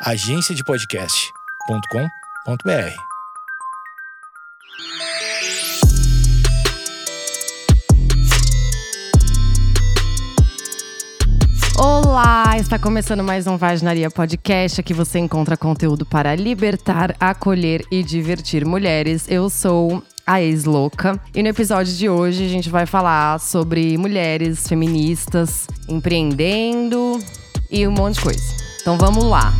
agenciadepodcast.com.br. Olá, está começando mais um Vaginaria Podcast. Aqui você encontra conteúdo para libertar, acolher e divertir mulheres. Eu sou a ex-louca. E no episódio de hoje a gente vai falar sobre mulheres feministas empreendendo e um monte de coisa. Então vamos lá.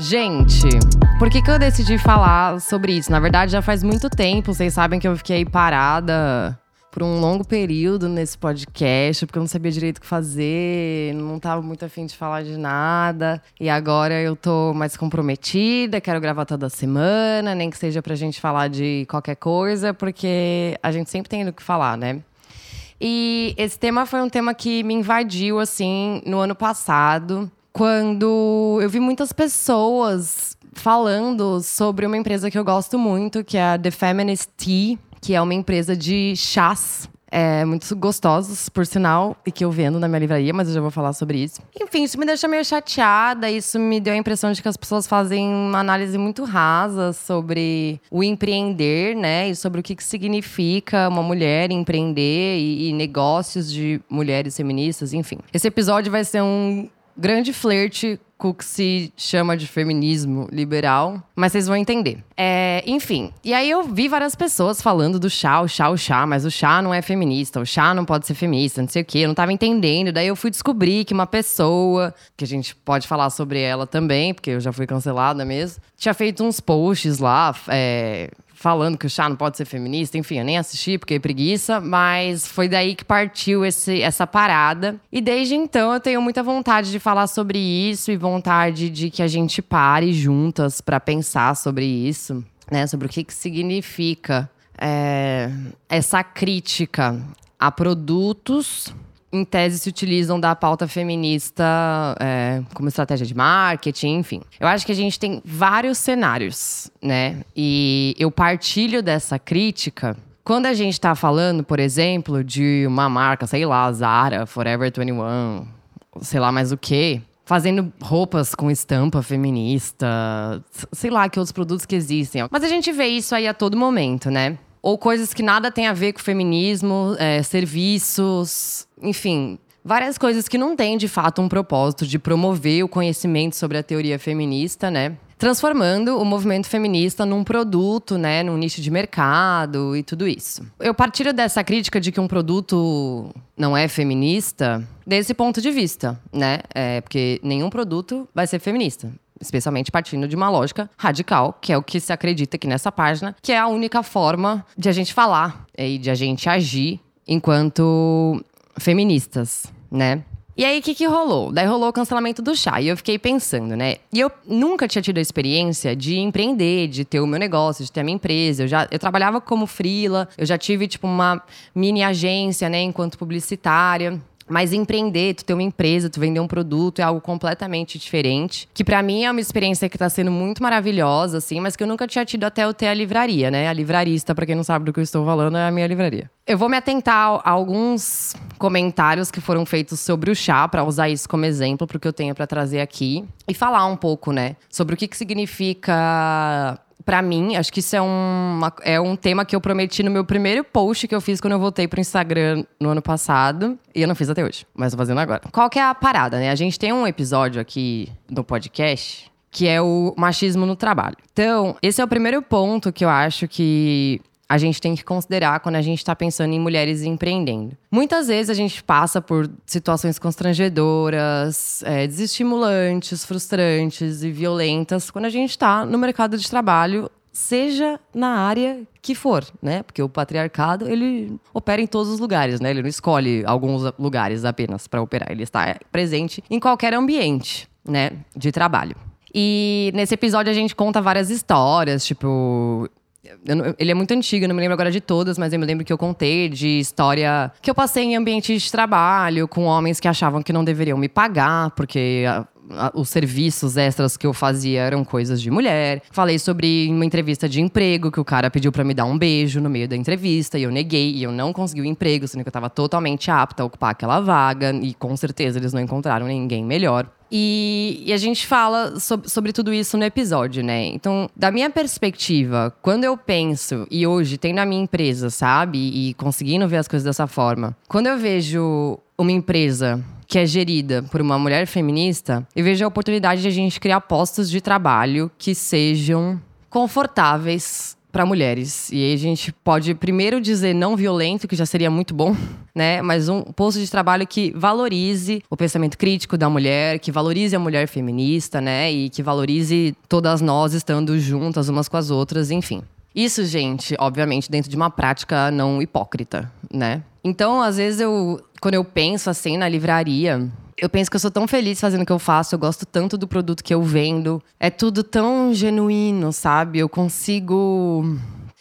Gente, por que, que eu decidi falar sobre isso? Na verdade, já faz muito tempo. Vocês sabem que eu fiquei parada por um longo período nesse podcast, porque eu não sabia direito o que fazer, não estava muito afim de falar de nada. E agora eu tô mais comprometida, quero gravar toda semana, nem que seja pra gente falar de qualquer coisa, porque a gente sempre tem do que falar, né? E esse tema foi um tema que me invadiu, assim, no ano passado quando eu vi muitas pessoas falando sobre uma empresa que eu gosto muito, que é a The Feminist Tea, que é uma empresa de chás. É, muito gostosos, por sinal, e que eu vendo na minha livraria, mas eu já vou falar sobre isso. Enfim, isso me deixa meio chateada. Isso me deu a impressão de que as pessoas fazem uma análise muito rasa sobre o empreender, né? E sobre o que, que significa uma mulher empreender e, e negócios de mulheres feministas, enfim. Esse episódio vai ser um grande flerte com o que se chama de feminismo liberal, mas vocês vão entender. É, enfim, e aí eu vi várias pessoas falando do chá, o chá, o chá, mas o chá não é feminista, o chá não pode ser feminista, não sei o quê, eu não tava entendendo. Daí eu fui descobrir que uma pessoa, que a gente pode falar sobre ela também, porque eu já fui cancelada mesmo, tinha feito uns posts lá, é, falando que o chá não pode ser feminista, enfim, eu nem assisti porque é preguiça, mas foi daí que partiu esse, essa parada. E desde então eu tenho muita vontade de falar sobre isso e vontade de que a gente pare juntas para pensar sobre isso, né? Sobre o que, que significa é, essa crítica a produtos em tese, se utilizam da pauta feminista é, como estratégia de marketing, enfim. Eu acho que a gente tem vários cenários, né? E eu partilho dessa crítica quando a gente está falando, por exemplo, de uma marca, sei lá, Zara, Forever 21, sei lá mais o quê, fazendo roupas com estampa feminista, sei lá que outros produtos que existem. Mas a gente vê isso aí a todo momento, né? Ou coisas que nada tem a ver com feminismo, é, serviços, enfim, várias coisas que não têm de fato um propósito de promover o conhecimento sobre a teoria feminista, né? Transformando o movimento feminista num produto, né, num nicho de mercado e tudo isso. Eu partilho dessa crítica de que um produto não é feminista desse ponto de vista, né? É, porque nenhum produto vai ser feminista especialmente partindo de uma lógica radical, que é o que se acredita aqui nessa página, que é a única forma de a gente falar e de a gente agir enquanto feministas, né? E aí, o que, que rolou? Daí rolou o cancelamento do chá. E eu fiquei pensando, né? E eu nunca tinha tido a experiência de empreender, de ter o meu negócio, de ter a minha empresa. Eu já eu trabalhava como freela, eu já tive, tipo, uma mini agência, né, enquanto publicitária. Mas empreender, tu ter uma empresa, tu vender um produto é algo completamente diferente. Que para mim é uma experiência que tá sendo muito maravilhosa, assim, mas que eu nunca tinha tido até eu ter a livraria, né? A livrarista, para quem não sabe do que eu estou falando, é a minha livraria. Eu vou me atentar a alguns comentários que foram feitos sobre o chá, para usar isso como exemplo, porque eu tenho para trazer aqui. E falar um pouco, né, sobre o que, que significa para mim, acho que isso é um, é um tema que eu prometi no meu primeiro post que eu fiz quando eu voltei pro Instagram no ano passado. E eu não fiz até hoje, mas tô fazendo agora. Qual que é a parada, né? A gente tem um episódio aqui no podcast que é o machismo no trabalho. Então, esse é o primeiro ponto que eu acho que a gente tem que considerar quando a gente está pensando em mulheres empreendendo. Muitas vezes a gente passa por situações constrangedoras, é, desestimulantes, frustrantes e violentas quando a gente está no mercado de trabalho, seja na área que for, né? Porque o patriarcado ele opera em todos os lugares, né? Ele não escolhe alguns lugares apenas para operar, ele está presente em qualquer ambiente, né, de trabalho. E nesse episódio a gente conta várias histórias, tipo, ele é muito antigo, eu não me lembro agora de todas, mas eu me lembro que eu contei de história que eu passei em ambiente de trabalho com homens que achavam que não deveriam me pagar, porque os serviços extras que eu fazia eram coisas de mulher. Falei sobre uma entrevista de emprego que o cara pediu para me dar um beijo no meio da entrevista e eu neguei e eu não consegui o emprego, sendo que eu tava totalmente apta a ocupar aquela vaga e com certeza eles não encontraram ninguém melhor. E, e, a gente fala sobre, sobre, tudo isso no episódio, né? Então, da minha perspectiva, quando eu penso, e hoje tem na minha empresa, sabe? E conseguindo ver as coisas dessa forma, quando eu vejo uma empresa que é gerida por uma mulher feminista, eu vejo a oportunidade de a gente criar postos de trabalho que sejam confortáveis para mulheres. E aí a gente pode primeiro dizer não violento, que já seria muito bom, né? Mas um posto de trabalho que valorize o pensamento crítico da mulher, que valorize a mulher feminista, né? E que valorize todas nós estando juntas umas com as outras, enfim. Isso, gente, obviamente, dentro de uma prática não hipócrita, né? Então, às vezes eu, quando eu penso assim na livraria, eu penso que eu sou tão feliz fazendo o que eu faço, eu gosto tanto do produto que eu vendo. É tudo tão genuíno, sabe? Eu consigo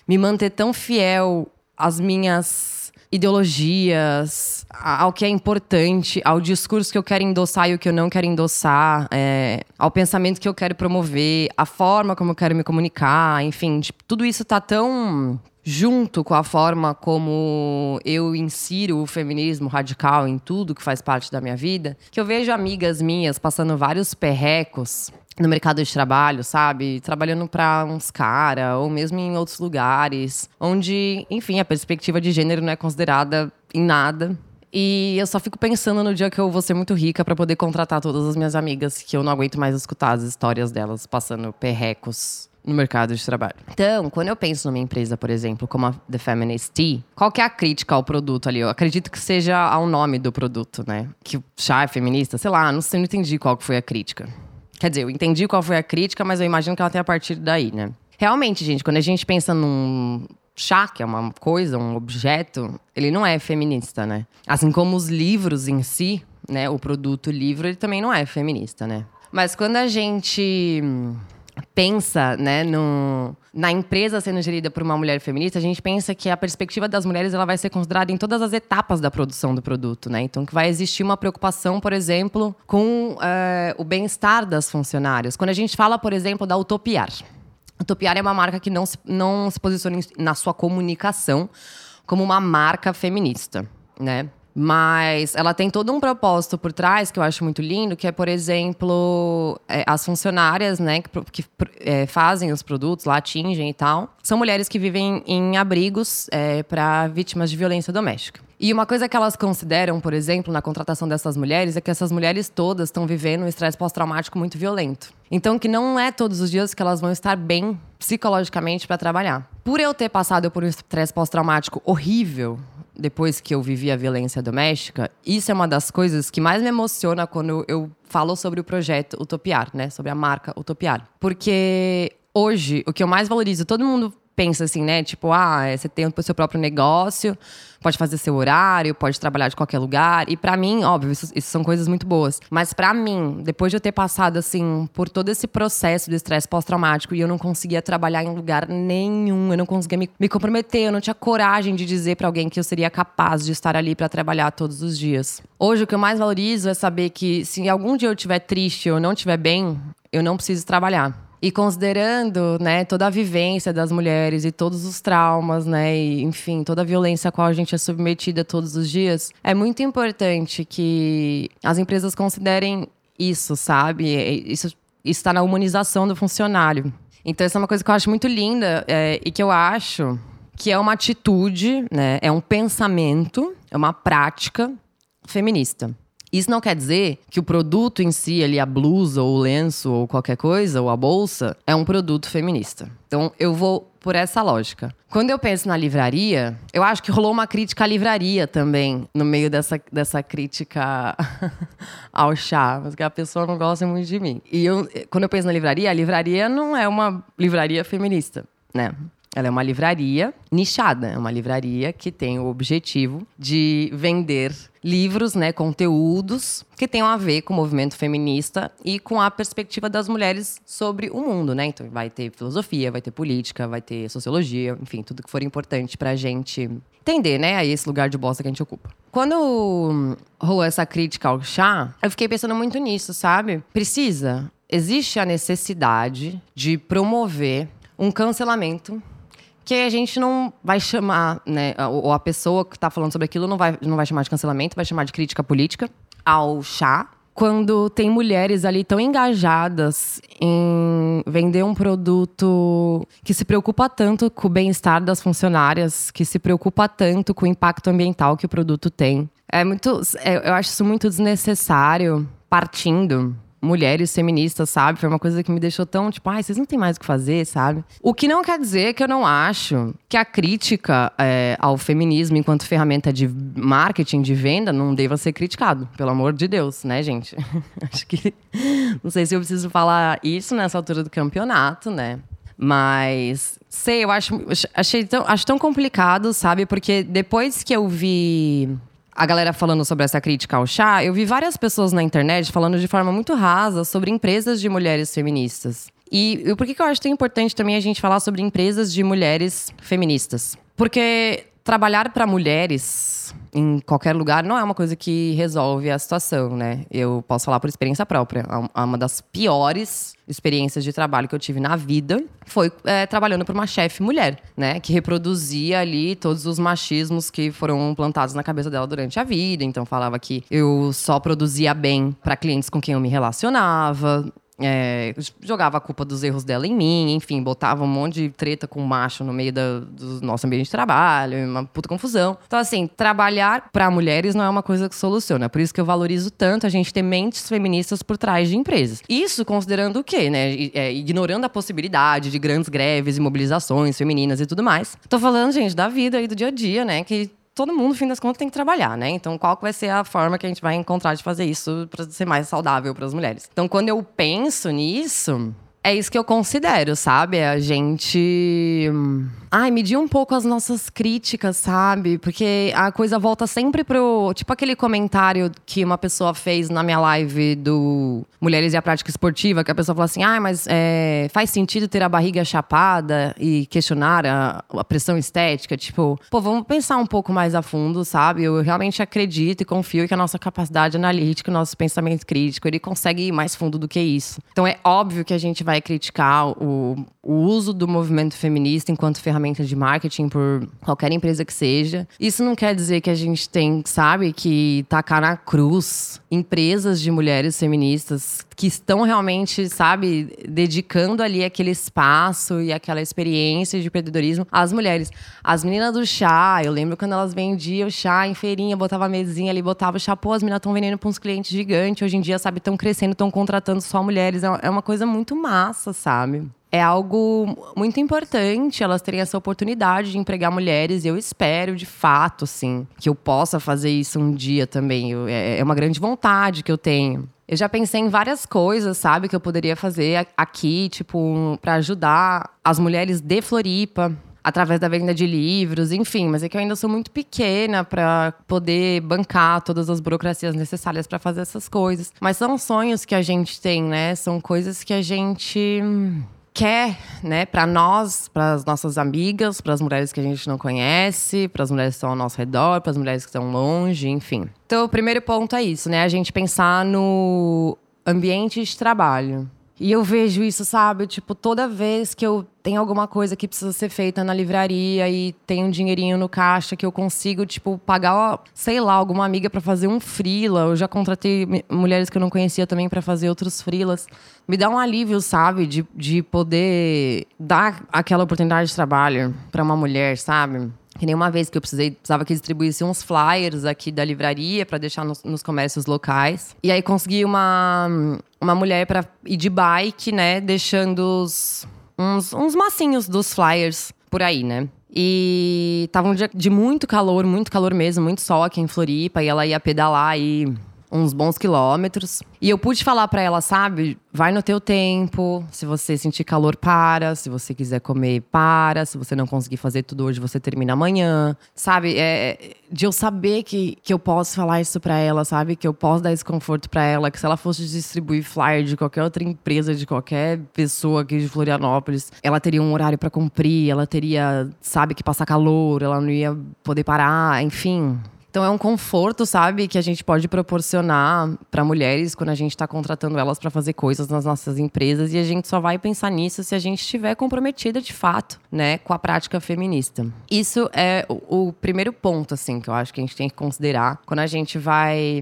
me manter tão fiel às minhas ideologias, ao que é importante, ao discurso que eu quero endossar e o que eu não quero endossar, é, ao pensamento que eu quero promover, a forma como eu quero me comunicar, enfim, tipo, tudo isso tá tão junto com a forma como eu insiro o feminismo radical em tudo que faz parte da minha vida, que eu vejo amigas minhas passando vários perrecos no mercado de trabalho, sabe? Trabalhando para uns cara ou mesmo em outros lugares, onde, enfim, a perspectiva de gênero não é considerada em nada. E eu só fico pensando no dia que eu vou ser muito rica para poder contratar todas as minhas amigas, que eu não aguento mais escutar as histórias delas passando perrecos no mercado de trabalho. Então, quando eu penso numa empresa, por exemplo, como a The Feminist Tea, qual que é a crítica ao produto ali? Eu acredito que seja ao nome do produto, né? Que chá é feminista, sei lá, não sei, não entendi qual que foi a crítica. Quer dizer, eu entendi qual foi a crítica, mas eu imagino que ela tem a partir daí, né? Realmente, gente, quando a gente pensa num chá, que é uma coisa, um objeto, ele não é feminista, né? Assim como os livros em si, né? O produto livro, ele também não é feminista, né? Mas quando a gente pensa né, no, na empresa sendo gerida por uma mulher feminista, a gente pensa que a perspectiva das mulheres ela vai ser considerada em todas as etapas da produção do produto. Né? Então, que vai existir uma preocupação, por exemplo, com é, o bem-estar das funcionárias. Quando a gente fala, por exemplo, da Utopiar. Utopiar é uma marca que não se, não se posiciona na sua comunicação como uma marca feminista. Né? Mas ela tem todo um propósito por trás que eu acho muito lindo, que é, por exemplo, é, as funcionárias, né, que, que é, fazem os produtos lá, atingem e tal, são mulheres que vivem em abrigos é, para vítimas de violência doméstica. E uma coisa que elas consideram, por exemplo, na contratação dessas mulheres, é que essas mulheres todas estão vivendo um estresse pós-traumático muito violento. Então, que não é todos os dias que elas vão estar bem psicologicamente para trabalhar. Por eu ter passado por um estresse pós-traumático horrível, depois que eu vivi a violência doméstica, isso é uma das coisas que mais me emociona quando eu falo sobre o projeto Utopiar, né? Sobre a marca Utopiar. Porque hoje, o que eu mais valorizo, todo mundo pensa assim, né? Tipo, ah, é, você tem o seu próprio negócio, pode fazer seu horário, pode trabalhar de qualquer lugar. E para mim, óbvio, isso, isso, são coisas muito boas. Mas para mim, depois de eu ter passado, assim, por todo esse processo de estresse pós-traumático e eu não conseguia trabalhar em lugar nenhum, eu não conseguia me, me comprometer, eu não tinha coragem de dizer para alguém que eu seria capaz de estar ali para trabalhar todos os dias. Hoje, o que eu mais valorizo é saber que se algum dia eu estiver triste ou não estiver bem, eu não preciso trabalhar. E considerando, né, toda a vivência das mulheres e todos os traumas, né, e, enfim, toda a violência a qual a gente é submetida todos os dias, é muito importante que as empresas considerem isso, sabe? Isso está na humanização do funcionário. Então, essa é uma coisa que eu acho muito linda é, e que eu acho que é uma atitude, né, é um pensamento, é uma prática feminista. Isso não quer dizer que o produto em si, ali, a blusa ou o lenço ou qualquer coisa, ou a bolsa, é um produto feminista. Então eu vou por essa lógica. Quando eu penso na livraria, eu acho que rolou uma crítica à livraria também, no meio dessa, dessa crítica ao chá, porque a pessoa não gosta muito de mim. E eu, quando eu penso na livraria, a livraria não é uma livraria feminista, né? Ela é uma livraria nichada, é uma livraria que tem o objetivo de vender livros, né, conteúdos que tenham a ver com o movimento feminista e com a perspectiva das mulheres sobre o mundo, né? Então vai ter filosofia, vai ter política, vai ter sociologia, enfim, tudo que for importante pra gente entender, né, aí esse lugar de bosta que a gente ocupa. Quando rolou essa crítica ao chá, eu fiquei pensando muito nisso, sabe? Precisa, existe a necessidade de promover um cancelamento que a gente não vai chamar, né, ou a pessoa que está falando sobre aquilo não vai, não vai chamar de cancelamento, vai chamar de crítica política ao chá. Quando tem mulheres ali tão engajadas em vender um produto que se preocupa tanto com o bem-estar das funcionárias, que se preocupa tanto com o impacto ambiental que o produto tem. É muito, é, eu acho isso muito desnecessário, partindo mulheres feministas, sabe? Foi uma coisa que me deixou tão, tipo, ai, vocês não têm mais o que fazer, sabe? O que não quer dizer que eu não acho que a crítica é, ao feminismo enquanto ferramenta de marketing, de venda, não deva ser criticado. Pelo amor de Deus, né, gente? acho que. Não sei se eu preciso falar isso nessa altura do campeonato, né? Mas, sei, eu acho, achei tão, acho tão complicado, sabe? Porque depois que eu vi a galera falando sobre essa crítica ao chá, eu vi várias pessoas na internet falando de forma muito rasa sobre empresas de mulheres feministas. E, por que, que eu acho tão importante também a gente falar sobre empresas de mulheres feministas? Porque trabalhar para mulheres em qualquer lugar não é uma coisa que resolve a situação, né? Eu posso falar por experiência própria. Uma das piores experiências de trabalho que eu tive na vida foi é, trabalhando para uma chefe mulher, né? Que reproduzia ali todos os machismos que foram plantados na cabeça dela durante a vida. Então falava que eu só produzia bem para clientes com quem eu me relacionava. É, jogava a culpa dos erros dela em mim, enfim, botava um monte de treta com macho no meio da, do nosso ambiente de trabalho, uma puta confusão. Então, assim, trabalhar para mulheres não é uma coisa que soluciona. Por isso que eu valorizo tanto a gente ter mentes feministas por trás de empresas. Isso considerando o quê, né? É, ignorando a possibilidade de grandes greves e mobilizações femininas e tudo mais. Tô falando, gente, da vida e do dia a dia, né? Que todo mundo, no fim das contas, tem que trabalhar, né? Então, qual vai ser a forma que a gente vai encontrar de fazer isso para ser mais saudável para as mulheres? Então, quando eu penso nisso, é isso que eu considero, sabe? A gente. Ai, medir um pouco as nossas críticas, sabe? Porque a coisa volta sempre pro. Tipo aquele comentário que uma pessoa fez na minha live do Mulheres e a Prática Esportiva, que a pessoa falou assim: ah, mas é, faz sentido ter a barriga chapada e questionar a, a pressão estética? Tipo, pô, vamos pensar um pouco mais a fundo, sabe? Eu realmente acredito e confio que a nossa capacidade analítica, o nosso pensamento crítico, ele consegue ir mais fundo do que isso. Então é óbvio que a gente vai criticar o, o uso do movimento feminista enquanto ferramenta de marketing por qualquer empresa que seja. Isso não quer dizer que a gente tem, sabe, que tacar na cruz empresas de mulheres feministas que estão realmente, sabe, dedicando ali aquele espaço e aquela experiência de empreendedorismo às mulheres. As meninas do chá, eu lembro quando elas vendiam chá em feirinha, botava a mesinha ali, botava o chá, pô, as meninas estão vendendo para uns clientes gigantes. Hoje em dia, sabe, estão crescendo, estão contratando só mulheres. É, é uma coisa muito massa, sabe? É algo muito importante elas terem essa oportunidade de empregar mulheres. E eu espero, de fato, assim, que eu possa fazer isso um dia também. Eu, é, é uma grande vontade que eu tenho. Eu já pensei em várias coisas, sabe, que eu poderia fazer aqui, tipo, para ajudar as mulheres de Floripa, através da venda de livros, enfim, mas é que eu ainda sou muito pequena para poder bancar todas as burocracias necessárias para fazer essas coisas. Mas são sonhos que a gente tem, né? São coisas que a gente quer, né, para nós, para as nossas amigas, para as mulheres que a gente não conhece, para as mulheres que estão ao nosso redor, para as mulheres que estão longe, enfim. Então, o primeiro ponto é isso, né? A gente pensar no ambiente de trabalho. E eu vejo isso, sabe? Tipo, toda vez que eu tenho alguma coisa que precisa ser feita na livraria e tem um dinheirinho no caixa que eu consigo, tipo, pagar, sei lá, alguma amiga para fazer um frila. Eu já contratei mulheres que eu não conhecia também para fazer outros frilas. Me dá um alívio, sabe? De, de poder dar aquela oportunidade de trabalho para uma mulher, sabe? Que nem uma vez que eu precisei, precisava que distribuísse uns flyers aqui da livraria para deixar nos, nos, comércios locais. E aí consegui uma, uma mulher para ir de bike, né? Deixando os, uns, uns massinhos dos flyers por aí, né? E tava um dia de muito calor, muito calor mesmo, muito sol aqui em Floripa. E ela ia pedalar e uns bons quilômetros. E eu pude falar para ela, sabe? Vai no teu tempo. Se você sentir calor, para. Se você quiser comer, para. Se você não conseguir fazer tudo hoje, você termina amanhã. Sabe? É, de eu saber que, que eu posso falar isso para ela, sabe? Que eu posso dar esse conforto para ela. Que se ela fosse distribuir flyer de qualquer outra empresa, de qualquer pessoa aqui de Florianópolis, ela teria um horário para cumprir, ela teria, sabe, que passar calor, ela não ia poder parar, enfim. Então é um conforto, sabe, que a gente pode proporcionar para mulheres quando a gente está contratando elas para fazer coisas nas nossas empresas e a gente só vai pensar nisso se a gente estiver comprometida de fato, né, com a prática feminista. Isso é o, o primeiro ponto, assim, que eu acho que a gente tem que considerar quando a gente vai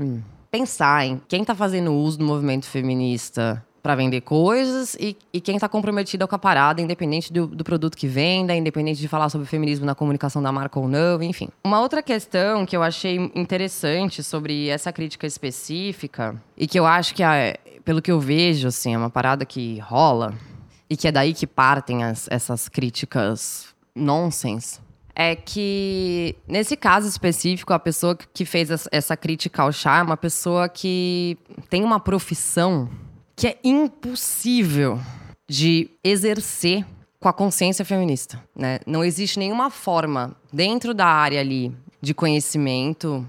pensar em quem está fazendo uso do movimento feminista para vender coisas e, e quem está comprometido com a parada, independente do, do, produto que venda, independente de falar sobre feminismo na comunicação da marca ou não, enfim. Uma outra questão que eu achei interessante sobre essa crítica específica e que eu acho que, é, pelo que eu vejo, assim, é uma parada que rola e que é daí que partem as, essas críticas nonsense é que, nesse caso específico, a pessoa que fez essa crítica ao chá é uma pessoa que tem uma profissão que é impossível de exercer com a consciência feminista, né? Não existe nenhuma forma dentro da área ali de conhecimento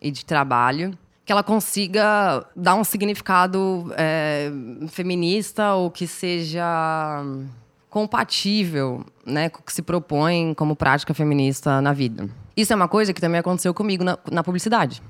e de trabalho que ela consiga dar um significado é, feminista ou que seja compatível né, com o que se propõe como prática feminista na vida. Isso é uma coisa que também aconteceu comigo na, na publicidade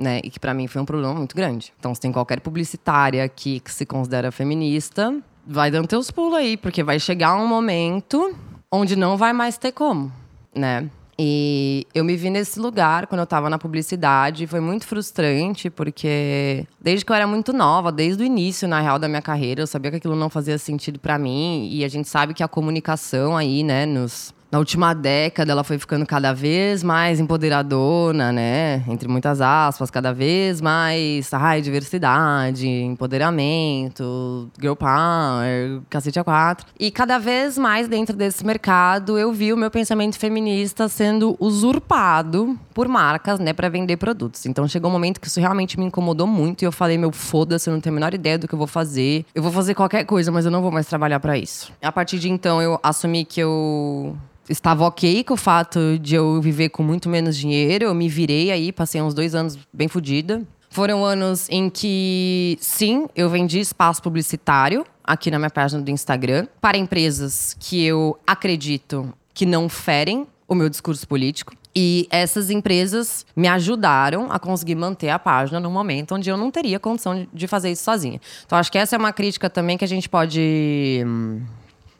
né? E que para mim foi um problema muito grande. Então, se tem qualquer publicitária aqui que se considera feminista, vai dando teus pulos aí, porque vai chegar um momento onde não vai mais ter como, né? E eu me vi nesse lugar quando eu estava na publicidade. Foi muito frustrante, porque desde que eu era muito nova, desde o início, na real, da minha carreira, eu sabia que aquilo não fazia sentido para mim. E a gente sabe que a comunicação aí, né, nos, na última década ela foi ficando cada vez mais empoderadora, né? Entre muitas aspas, cada vez mais ai, diversidade, empoderamento, girl power, cacete a quatro. E cada vez mais dentro desse mercado eu vi o meu pensamento feminista sendo usurpado por marcas, né, para vender produtos. Então chegou um momento que isso realmente me incomodou muito e eu falei, meu, foda-se, eu não tenho a menor ideia do que eu vou fazer. Eu vou fazer qualquer coisa, mas eu não vou mais trabalhar para isso. A partir de então eu assumi que eu estava ok com o fato de eu viver com muito menos dinheiro. Eu me virei aí, passei uns dois anos bem fodida. Foram anos em que, sim, eu vendi espaço publicitário aqui na minha página do Instagram para empresas que eu acredito que não ferem o meu discurso político. E essas empresas me ajudaram a conseguir manter a página no momento onde eu não teria condição de fazer isso sozinha. Então, acho que essa é uma crítica também que a gente pode. Hum,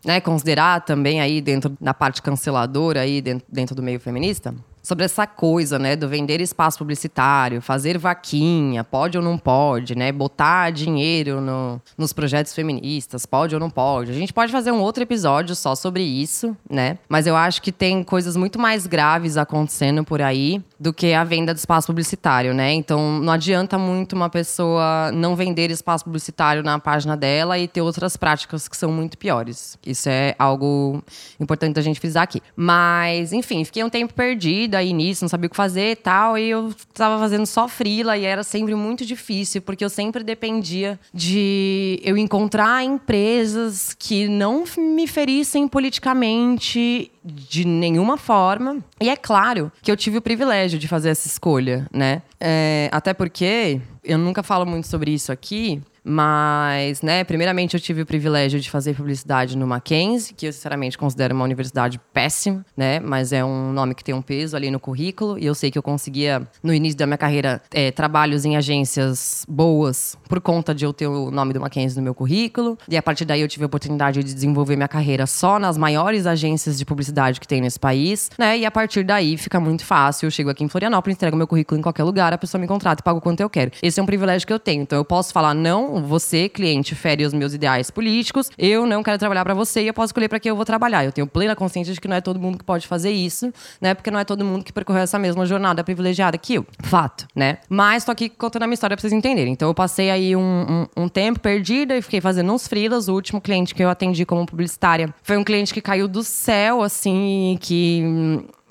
né, considerar também aí dentro da parte canceladora aí dentro, dentro do meio feminista, sobre essa coisa, né, do vender espaço publicitário, fazer vaquinha, pode ou não pode, né, botar dinheiro no, nos projetos feministas, pode ou não pode. A gente pode fazer um outro episódio só sobre isso, né? Mas eu acho que tem coisas muito mais graves acontecendo por aí do que a venda de espaço publicitário, né? Então não adianta muito uma pessoa não vender espaço publicitário na página dela e ter outras práticas que são muito piores. Isso é algo importante da gente frisar aqui. Mas, enfim, fiquei um tempo perdido aí nisso, não sabia o que fazer e tal. E eu tava fazendo só frila e era sempre muito difícil, porque eu sempre dependia de eu encontrar empresas que não me ferissem politicamente de nenhuma forma. E é claro que eu tive o privilégio de fazer essa escolha, né? É, até porque eu nunca falo muito sobre isso aqui, mas, né, primeiramente eu tive o privilégio de fazer publicidade no Mackenzie, que eu sinceramente considero uma universidade péssima, né? Mas é um nome que tem um peso ali no currículo. E eu sei que eu conseguia, no início da minha carreira, é, trabalhos em agências boas por conta de eu ter o nome do Mackenzie no meu currículo. E a partir daí eu tive a oportunidade de desenvolver minha carreira só nas maiores agências de publicidade que tem nesse país, né? E a partir daí fica muito fácil. Eu chego aqui em Florianópolis, entrego meu currículo em qualquer lugar, a pessoa me contrata e paga o quanto eu quero. Esse é um privilégio que eu tenho. Então eu posso falar não você, cliente, fere os meus ideais políticos, eu não quero trabalhar para você e eu posso escolher para quem eu vou trabalhar. Eu tenho plena consciência de que não é todo mundo que pode fazer isso, né? Porque não é todo mundo que percorreu essa mesma jornada privilegiada que eu. Fato, né? Mas tô aqui contando a minha história pra vocês entenderem. Então eu passei aí um, um, um tempo perdida e fiquei fazendo uns frilas. O último cliente que eu atendi como publicitária foi um cliente que caiu do céu, assim, que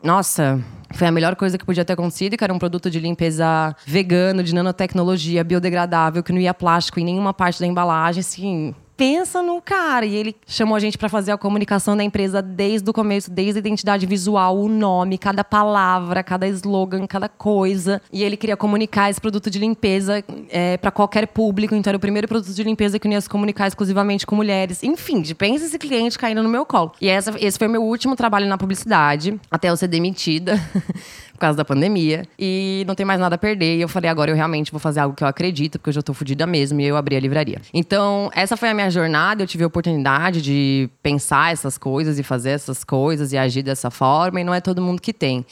nossa, foi a melhor coisa que podia ter acontecido, que era um produto de limpeza vegano, de nanotecnologia, biodegradável, que não ia plástico em nenhuma parte da embalagem, assim pensa no cara. E ele chamou a gente para fazer a comunicação da empresa desde o começo, desde a identidade visual, o nome, cada palavra, cada slogan, cada coisa. E ele queria comunicar esse produto de limpeza é, para qualquer público. Então era o primeiro produto de limpeza que eu ia se comunicar exclusivamente com mulheres. Enfim, pensa esse cliente caindo no meu colo. E essa, esse foi meu último trabalho na publicidade, até eu ser demitida. por causa da pandemia. E não tem mais nada a perder. E eu falei, agora eu realmente vou fazer algo que eu acredito, porque eu já tô fodida mesmo. E eu abri a livraria. Então, essa foi a minha jornada. Eu tive a oportunidade de pensar essas coisas e fazer essas coisas e agir dessa forma. E não é todo mundo que tem.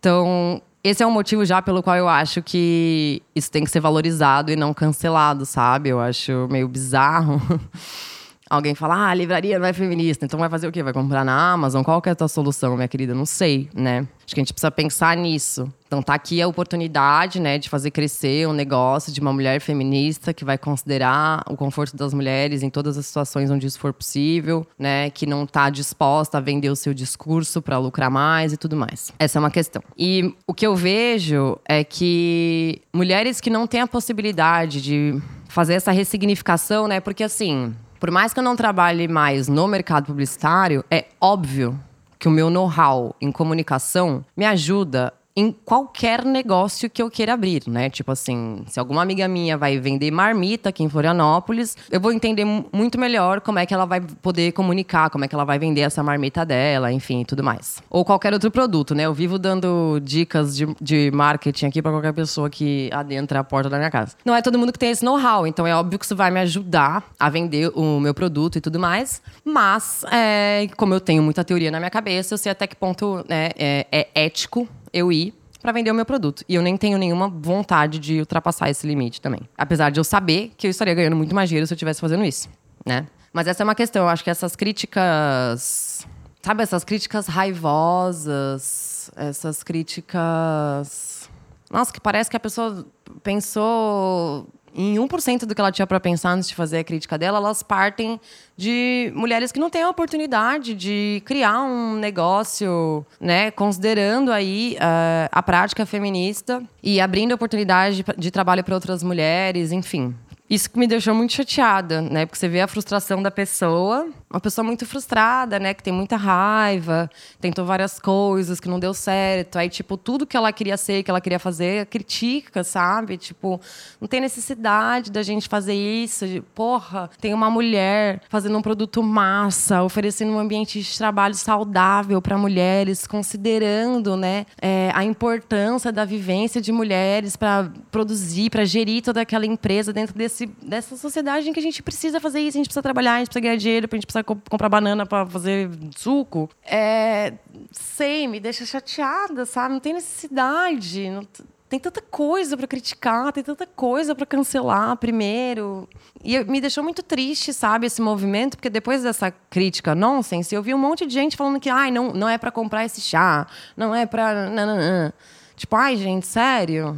Então, esse é um motivo já pelo qual eu acho que isso tem que ser valorizado e não cancelado, sabe? Eu acho meio bizarro. Alguém fala, ah, livraria não é feminista, então vai fazer o quê? Vai comprar na Amazon? Qual que é a tua solução, minha querida? Não sei, né? Acho que a gente precisa pensar nisso. Então tá aqui a oportunidade, né, de fazer crescer um negócio de uma mulher feminista que vai considerar o conforto das mulheres em todas as situações onde isso for possível, né, que não tá disposta a vender o seu discurso para lucrar mais e tudo mais. Essa é uma questão. E o que eu vejo é que mulheres que não têm a possibilidade de fazer essa ressignificação, né, porque assim, por mais que eu não trabalhe mais no mercado publicitário, é óbvio que o meu know-how em comunicação me ajuda em qualquer negócio que eu queira abrir, né? Tipo assim, se alguma amiga minha vai vender marmita aqui em Florianópolis, eu vou entender muito melhor como é que ela vai poder comunicar, como é que ela vai vender essa marmita dela, enfim, tudo mais. Ou qualquer outro produto, né? Eu vivo dando dicas de, de marketing aqui para qualquer pessoa que adentra a porta da minha casa. Não é todo mundo que tem esse know-how, então é óbvio que isso vai me ajudar a vender o meu produto e tudo mais. Mas, é, como eu tenho muita teoria na minha cabeça, eu sei até que ponto né, é, é ético eu ir para vender o meu produto. E eu nem tenho nenhuma vontade de ultrapassar esse limite também. Apesar de eu saber que eu estaria ganhando muito mais dinheiro se eu estivesse fazendo isso, né? Mas essa é uma questão. Eu acho que essas críticas. Sabe, essas críticas raivosas, essas críticas. Nossa, que parece que a pessoa pensou em 1% do que ela tinha para pensar antes de fazer a crítica dela, elas partem de mulheres que não têm a oportunidade de criar um negócio, né, considerando aí uh, a prática feminista e abrindo oportunidade de, de trabalho para outras mulheres, enfim. Isso que me deixou muito chateada, né? Porque você vê a frustração da pessoa, uma pessoa muito frustrada, né? Que tem muita raiva, tentou várias coisas que não deu certo. Aí, tipo, tudo que ela queria ser, que ela queria fazer, critica, sabe? Tipo, não tem necessidade da gente fazer isso. Porra, tem uma mulher fazendo um produto massa, oferecendo um ambiente de trabalho saudável para mulheres, considerando, né, é, a importância da vivência de mulheres para produzir, para gerir toda aquela empresa dentro desse desse, dessa sociedade em que a gente precisa fazer isso, a gente precisa trabalhar, a gente precisa ganhar dinheiro, a gente precisa comp comprar banana para fazer suco. É, sei, me deixa chateada, sabe? Não tem necessidade. Não tem tanta coisa para criticar, tem tanta coisa para cancelar primeiro. E me deixou muito triste, sabe, esse movimento, porque depois dessa crítica nonsense, eu vi um monte de gente falando que ai, não, não é para comprar esse chá, não é para Tipo, ai, gente, sério?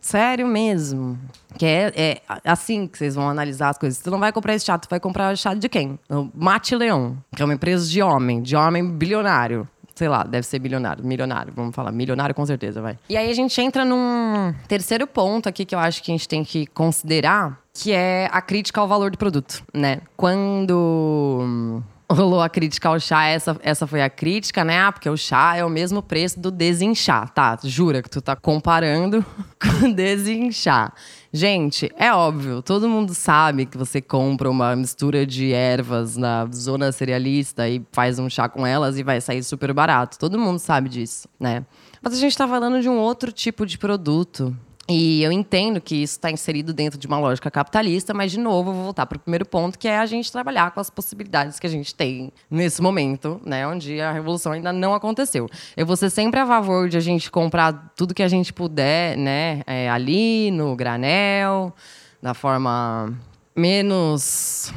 Sério mesmo. Que é, é, assim que vocês vão analisar as coisas. Você não vai comprar esse chá, tu vai comprar chá de quem? O Mate Leão, que é uma empresa de homem, de homem bilionário. Sei lá, deve ser bilionário, milionário, vamos falar, milionário com certeza, vai. E aí a gente entra num terceiro ponto aqui que eu acho que a gente tem que considerar, que é a crítica ao valor do produto, né? Quando rolou a crítica ao chá, essa, essa foi a crítica, né? Ah, porque o chá é o mesmo preço do desinchar, tá? Jura que tu tá comparando com desinchar. Gente, é óbvio, todo mundo sabe que você compra uma mistura de ervas na zona cerealista e faz um chá com elas e vai sair super barato. Todo mundo sabe disso, né? Mas a gente tá falando de um outro tipo de produto, e eu entendo que isso está inserido dentro de uma lógica capitalista, mas, de novo, eu vou voltar para o primeiro ponto, que é a gente trabalhar com as possibilidades que a gente tem nesse momento, né, onde a revolução ainda não aconteceu. Eu vou ser sempre a favor de a gente comprar tudo que a gente puder, né, é, ali no granel, da forma menos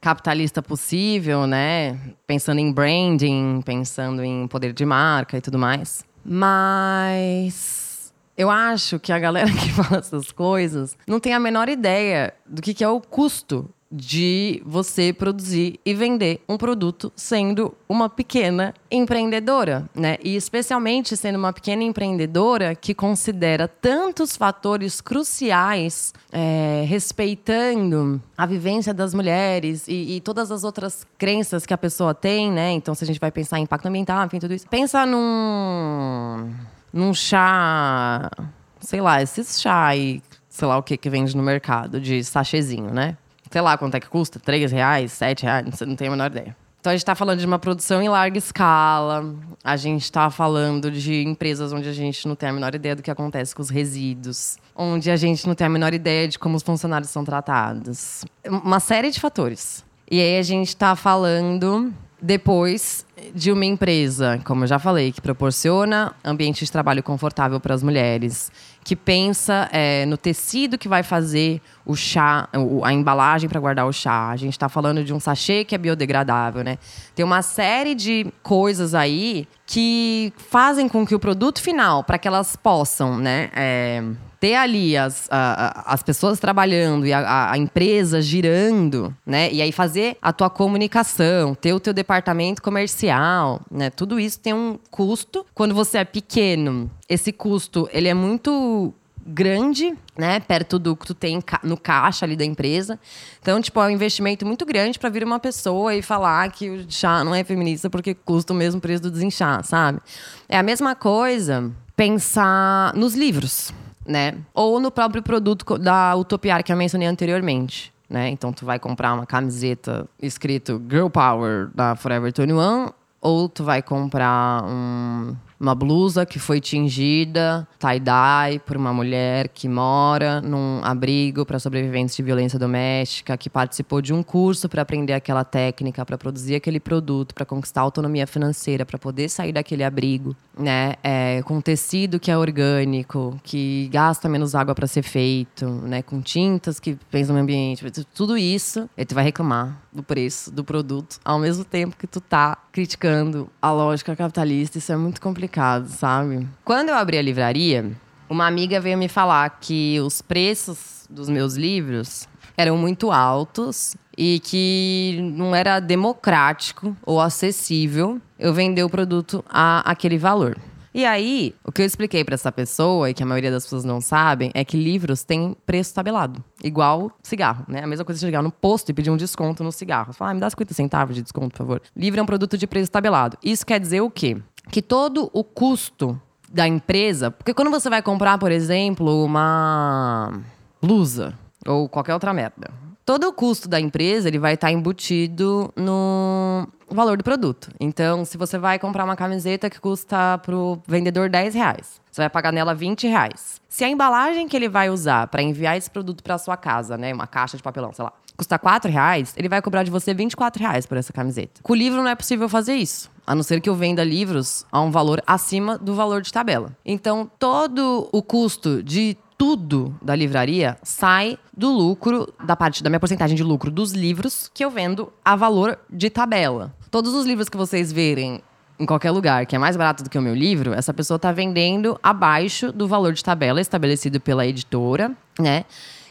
capitalista possível, né, pensando em branding, pensando em poder de marca e tudo mais. Mas eu acho que a galera que fala essas coisas não tem a menor ideia do que, que é o custo de você produzir e vender um produto sendo uma pequena empreendedora, né? E especialmente sendo uma pequena empreendedora que considera tantos fatores cruciais, é, respeitando a vivência das mulheres e, e, todas as outras crenças que a pessoa tem, né? Então, se a gente vai pensar em impacto ambiental, enfim, tudo isso. Pensa num, num chá, sei lá, esses chá aí, sei lá o que que vende no mercado de sachêzinho, né? sei lá quanto é que custa, 3 reais, 7 reais, não tem a menor ideia. Então a gente está falando de uma produção em larga escala, a gente está falando de empresas onde a gente não tem a menor ideia do que acontece com os resíduos, onde a gente não tem a menor ideia de como os funcionários são tratados. Uma série de fatores. E aí a gente está falando depois de uma empresa, como eu já falei, que proporciona ambiente de trabalho confortável para as mulheres, que pensa é, no tecido que vai fazer o chá, a embalagem para guardar o chá. A gente está falando de um sachê que é biodegradável, né? Tem uma série de coisas aí que fazem com que o produto final, para que elas possam, né? É, ter ali as, a, as pessoas trabalhando e a, a, empresa girando, né? E aí fazer a tua comunicação, ter o teu departamento comercial, né? Tudo isso tem um custo. Quando você é pequeno, esse custo ele é muito grande, né, perto do que tu tem no caixa ali da empresa. Então, tipo, é um investimento muito grande para vir uma pessoa e falar que o chá não é feminista porque custa o mesmo preço do desinchar, sabe? É a mesma coisa pensar nos livros né? Ou no próprio produto da Utopiar que eu mencionei anteriormente. Né? Então tu vai comprar uma camiseta escrito Girl Power da Forever 21 ou tu vai comprar um uma blusa que foi tingida tie-dye por uma mulher que mora num abrigo para sobreviventes de violência doméstica, que participou de um curso para aprender aquela técnica, para produzir aquele produto, para conquistar autonomia financeira, para poder sair daquele abrigo, né? É, com tecido que é orgânico, que gasta menos água para ser feito, né? Com tintas que pensam no ambiente, tudo isso, e tu vai reclamar do preço do produto, ao mesmo tempo que tu tá criticando a lógica capitalista. Isso é muito complicado, sabe? Quando eu abri a livraria, uma amiga veio me falar que os preços dos meus livros eram muito altos e que não era democrático ou acessível eu vender o produto a aquele valor. E aí, o que eu expliquei para essa pessoa, e que a maioria das pessoas não sabem, é que livros têm preço tabelado. Igual cigarro, né? A mesma coisa você chegar no posto e pedir um desconto no cigarro. Falar, ah, me dá 50 centavos de desconto, por favor. Livro é um produto de preço tabelado. Isso quer dizer o quê? Que todo o custo da empresa. Porque quando você vai comprar, por exemplo, uma blusa ou qualquer outra merda, todo o custo da empresa ele vai estar embutido no valor do produto. Então, se você vai comprar uma camiseta que custa para o vendedor 10 reais, você vai pagar nela 20 reais. Se a embalagem que ele vai usar para enviar esse produto para sua casa, né, uma caixa de papelão, sei lá, custa 4 reais, ele vai cobrar de você 24 reais por essa camiseta. Com o livro não é possível fazer isso. A não ser que eu venda livros a um valor acima do valor de tabela. Então, todo o custo de tudo da livraria sai do lucro, da parte da minha porcentagem de lucro dos livros que eu vendo a valor de tabela. Todos os livros que vocês verem em qualquer lugar que é mais barato do que o meu livro, essa pessoa está vendendo abaixo do valor de tabela estabelecido pela editora, né?